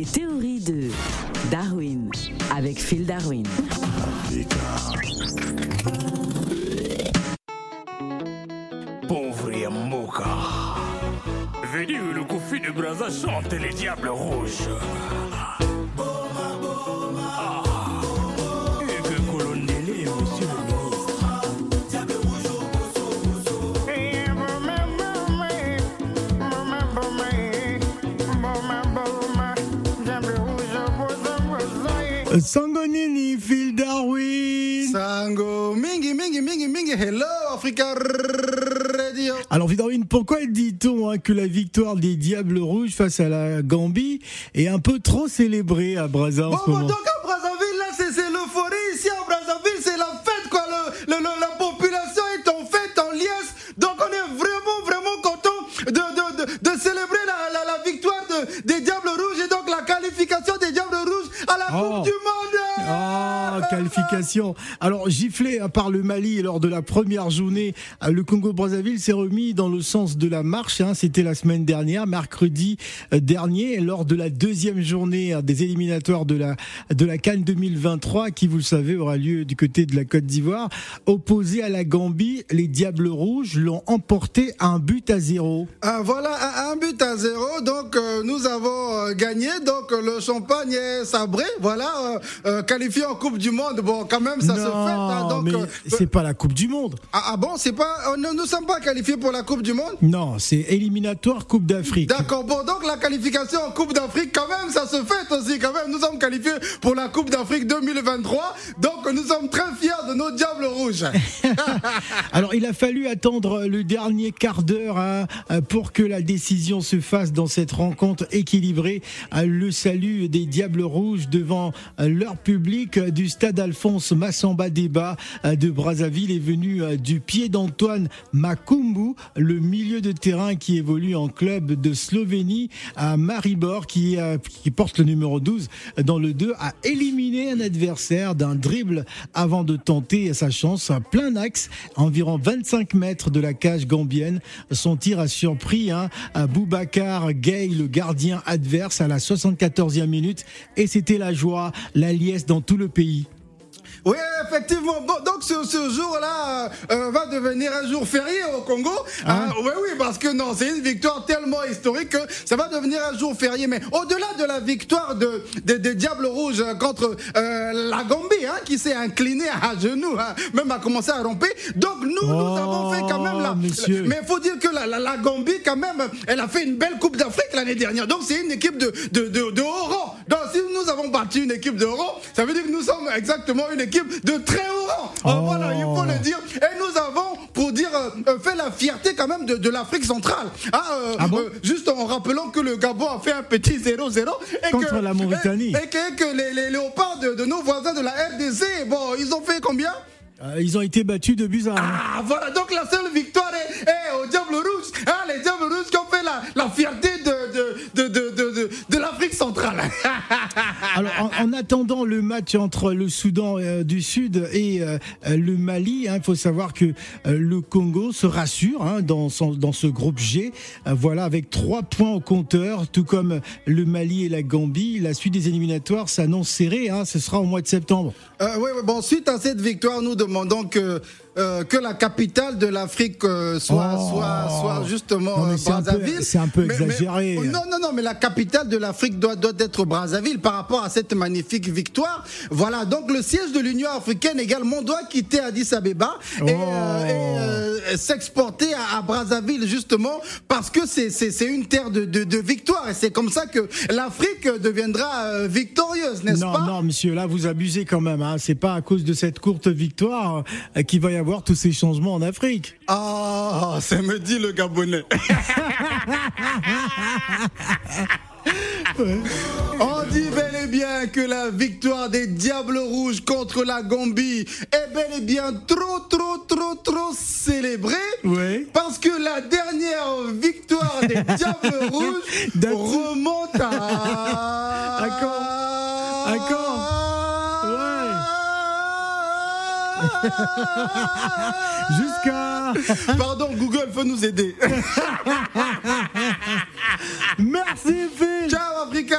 Les théories de Darwin avec Phil Darwin. Pauvre Yamoka. Venu le Kofi de Braza chante les diables rouges. Sangonini, Phil Darwin. Sango, mingi, mingi, mingi, mingi, hello Africa Radio. Alors, Phil Darwin, pourquoi dit-on hein, que la victoire des Diables Rouges face à la Gambie est un peu trop célébrée à Brazza en Bon, ce bon, moment? donc Alors, giflé par le Mali lors de la première journée, euh, le Congo-Brazzaville s'est remis dans le sens de la marche. hein. C'était la semaine dernière, mercredi euh, dernier, lors de la deuxième journée euh, des éliminatoires de la, de la Cannes 2023, qui, vous le savez, aura lieu du côté de la Côte d'Ivoire. Opposé à la Gambie, les Diables Rouges l'ont emporté un but à zéro. Ah, voilà, un, but à zéro. Donc, euh, nous avons gagné. Donc, le champagne est sabré. Voilà, qualifié en Coupe du Monde. Bon, quand même, ça se fait. hein. donc, mais euh, c'est pas la Coupe du Monde. ah, ah bon, c'est pas. euh, nous ne sommes pas qualifiés pour la Coupe du Monde Non, c'est éliminatoire Coupe d'Afrique. D'accord, bon, donc la qualification en Coupe d'Afrique, quand même, ça se fait aussi, quand même. Nous sommes qualifiés pour la Coupe d'Afrique 2023. Donc, nous sommes très fiers de nos Diables Rouges. Alors, il a fallu attendre le dernier quart d'heure hein, pour que la décision se fasse dans cette rencontre équilibrée. Euh, Le salut des Diables Rouges devant leur public du stade Alphonse Massamba Débat euh, de Brazzaville est venu euh, du pied d'Antoine Makumbu, le milieu de terrain qui évolue en club de Slovénie à Maribor, qui, euh, porte le numéro 12 dans le 2, a éliminé un adversaire d'un dribble avant de tenter sa chance à plein axe, environ 25 mètres de la cage gambienne. Son tir a surpris hein, Boubacar Gay, le gardien adverse, à la 74e minute. Et c'était la joie, la liesse dans tout le pays. Oui, effectivement. Donc ce, ce jour-là euh, euh, va devenir un jour férié au Congo. Hein Ah, oui, oui, parce que non, c'est une victoire tellement historique que ça va devenir un jour férié. Mais au-delà de la victoire de, de- des Diables Rouges contre euh, la Gambie, hein, qui s'est inclinée à genoux, hein, même a commencé à romper. Donc nous, nous Oh, avons fait quand même monsieur. Mais il faut dire que la, la- la Gambie, quand même, elle a fait une belle Coupe d'Afrique l'année dernière. Donc c'est une équipe de, de, de, de haut rang. Donc si nous avons battu une équipe de haut rang, ça veut dire que nous sommes exactement une équipe de très haut rang. Euh, Oh. Voilà, il faut le dire. Et nous avons, pour dire, euh, fait la fierté quand même de, de l'Afrique centrale. Ah, euh, Ah bon euh, juste en rappelant que le Gabon a fait un petit 0-0. et Contre que- la Mauritanie. Et, et que, que les, les léopards de, de nos voisins de la RDC, bon, ils ont fait combien? Euh, ils ont été battus de buts à ah, voilà, donc la seule victoire est, est au Diable Rouge. Hein, les Diables Rouges qui ont fait la, la fierté de, de, de, de, de, l'Afrique centrale. Alors, en, en attendant le match entre le Soudan euh, du Sud et euh, le Mali, il faut savoir que le Congo se rassure hein, dans, son- dans ce groupe G. Voilà, avec trois points au compteur, tout comme le Mali et la Gambie. La suite des éliminatoires s'annonce serrée. hein, ce sera au mois de septembre. Euh, oui, oui, bon, suite à cette victoire, nous demandons que, euh, que la capitale de l'Afrique euh, soit, Oh. soit, soit justement euh, Brazzaville. c'est un peu Mais- mais- exagéré. non, non, non, mais la capitale de l'Afrique doit, doit être Brazzaville par rapport à cette magnifique victoire. Voilà, donc le siège de l'Union africaine également doit quitter Addis Abeba Oh. euh, et, euh, s'exporter à, à Brazzaville justement parce que c'est une terre de, de, de victoire et c'est comme ça que l'Afrique deviendra euh, victorieuse, n'est-ce Non, pas? non, monsieur, là, vous abusez quand même. Hein. C'est pas à cause de cette courte victoire euh, qu'il va y avoir tous ces changements en Afrique. Ah, ça me dit le Gabonais. On dit bel et bien que la victoire des Diables Rouges contre la Gambie est bel et bien trop, trop, trop, trop célébrée. Ouais. Parce que la dernière victoire des Diables Rouges remonte à. À quand? À quand? Jusqu'à. Pardon, Google, faut nous aider. Merci, Phil. Ciao, Africa.